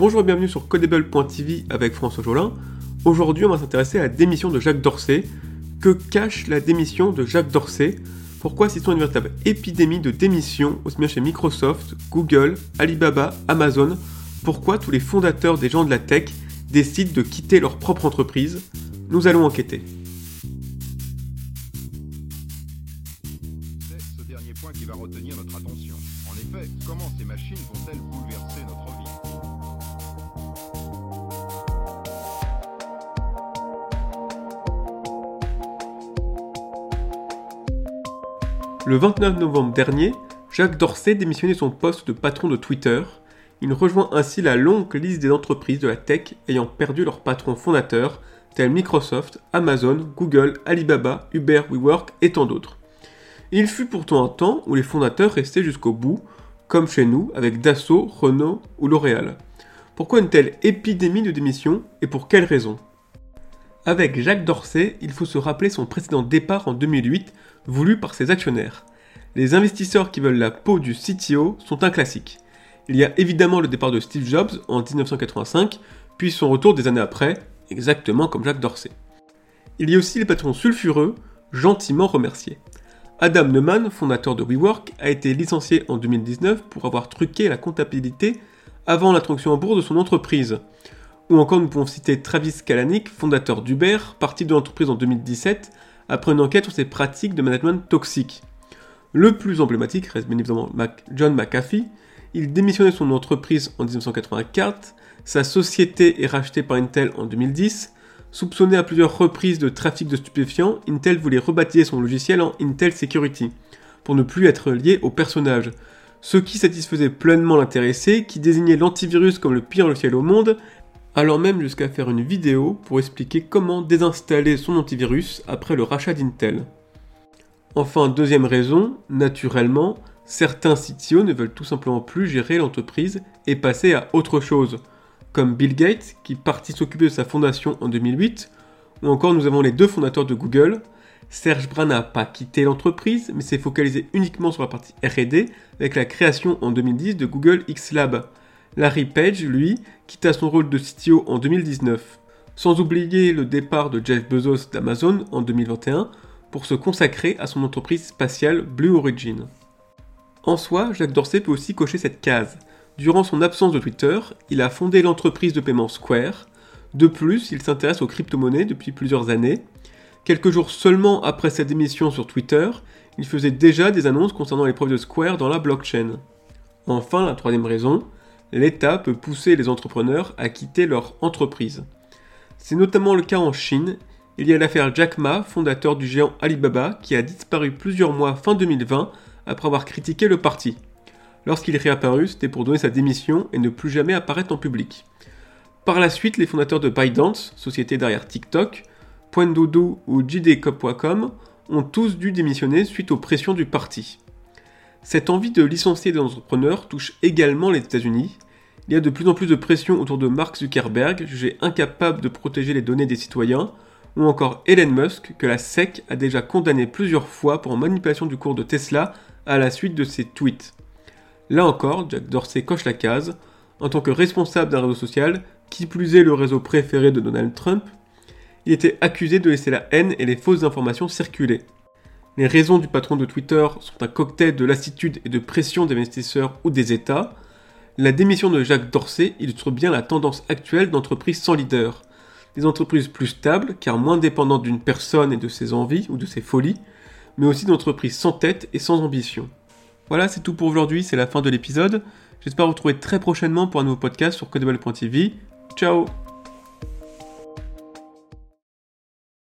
Bonjour et bienvenue sur Codable.tv avec François Jolin. Aujourd'hui, on va s'intéresser à la démission de Jacques Dorsey. Que cache la démission de Jacques Dorsey Pourquoi citons une véritable épidémie de démission aussi bien chez Microsoft, Google, Alibaba, Amazon? Pourquoi tous les fondateurs des gens de la tech décident de quitter leur propre entreprise? Nous allons enquêter. C'est ce dernier point qui va retenir notre attention. Le 29 novembre dernier, Jacques Dorsey démissionnait son poste de patron de Twitter. Il rejoint ainsi la longue liste des entreprises de la tech ayant perdu leur patron fondateur, tels Microsoft, Amazon, Google, Alibaba, Uber, WeWork et tant d'autres. Il fut pourtant un temps où les fondateurs restaient jusqu'au bout, comme chez nous avec Dassault, Renault ou L'Oréal. Pourquoi une telle épidémie de démission et pour quelles raisons Avec Jacques Dorsey, il faut se rappeler son précédent départ en 2008, voulu par ses actionnaires. Les investisseurs qui veulent la peau du CTO sont un classique. Il y a évidemment le départ de Steve Jobs en 1985, puis son retour des années après, exactement comme Jacques Dorsey. Il y a aussi les patrons sulfureux, gentiment remerciés. Adam Neumann, fondateur de WeWork, a été licencié en 2019 pour avoir truqué la comptabilité avant l'introduction en bourse de son entreprise. Ou encore nous pouvons citer Travis Kalanick, fondateur d'Uber, parti de l'entreprise en 2017 après une enquête sur ses pratiques de management toxiques. Le plus emblématique reste bien évidemment John McAfee. Il démissionnait son entreprise en 1984, sa société est rachetée par Intel en 2010. Soupçonné à plusieurs reprises de trafic de stupéfiants, Intel voulait rebaptiser son logiciel en Intel Security, pour ne plus être lié au personnage. Ce qui satisfaisait pleinement l'intéressé, qui désignait l'antivirus comme le pire logiciel au monde, allant même jusqu'à faire une vidéo pour expliquer comment désinstaller son antivirus après le rachat d'Intel. Enfin, deuxième raison, naturellement, certains CTO ne veulent tout simplement plus gérer l'entreprise et passer à autre chose, comme Bill Gates qui partit s'occuper de sa fondation en 2008, ou encore nous avons les deux fondateurs de Google. Serge Brin n'a pas quitté l'entreprise, mais s'est focalisé uniquement sur la partie RD avec la création en 2010 de Google X Lab. Larry Page, lui, quitta son rôle de CTO en 2019. Sans oublier le départ de Jeff Bezos d'Amazon en 2021 pour se consacrer à son entreprise spatiale Blue Origin. En soi, Jacques Dorsey peut aussi cocher cette case. Durant son absence de Twitter, il a fondé l'entreprise de paiement Square. De plus, il s'intéresse aux crypto-monnaies depuis plusieurs années. Quelques jours seulement après sa démission sur Twitter, il faisait déjà des annonces concernant les preuves de Square dans la blockchain. Enfin, la troisième raison, l'État peut pousser les entrepreneurs à quitter leur entreprise. C'est notamment le cas en Chine. Il y a l'affaire Jack Ma, fondateur du géant Alibaba, qui a disparu plusieurs mois fin 2020 après avoir critiqué le parti. Lorsqu'il est réapparu, c'était pour donner sa démission et ne plus jamais apparaître en public. Par la suite, les fondateurs de ByteDance, société derrière TikTok, Doudou ou JDCop.com ont tous dû démissionner suite aux pressions du parti. Cette envie de licencier des entrepreneurs touche également les États-Unis. Il y a de plus en plus de pression autour de Mark Zuckerberg, jugé incapable de protéger les données des citoyens, ou encore Elon Musk, que la SEC a déjà condamné plusieurs fois pour manipulation du cours de Tesla à la suite de ses tweets. Là encore, Jack Dorsey coche la case. En tant que responsable d'un réseau social, qui plus est le réseau préféré de Donald Trump, il était accusé de laisser la haine et les fausses informations circuler. Les raisons du patron de Twitter sont un cocktail de lassitude et de pression des investisseurs ou des États. La démission de Jacques Dorsey illustre bien la tendance actuelle d'entreprises sans leader. Des entreprises plus stables, car moins dépendantes d'une personne et de ses envies ou de ses folies, mais aussi d'entreprises sans tête et sans ambition. Voilà, c'est tout pour aujourd'hui, c'est la fin de l'épisode. J'espère vous retrouver très prochainement pour un nouveau podcast sur codable.tv. Ciao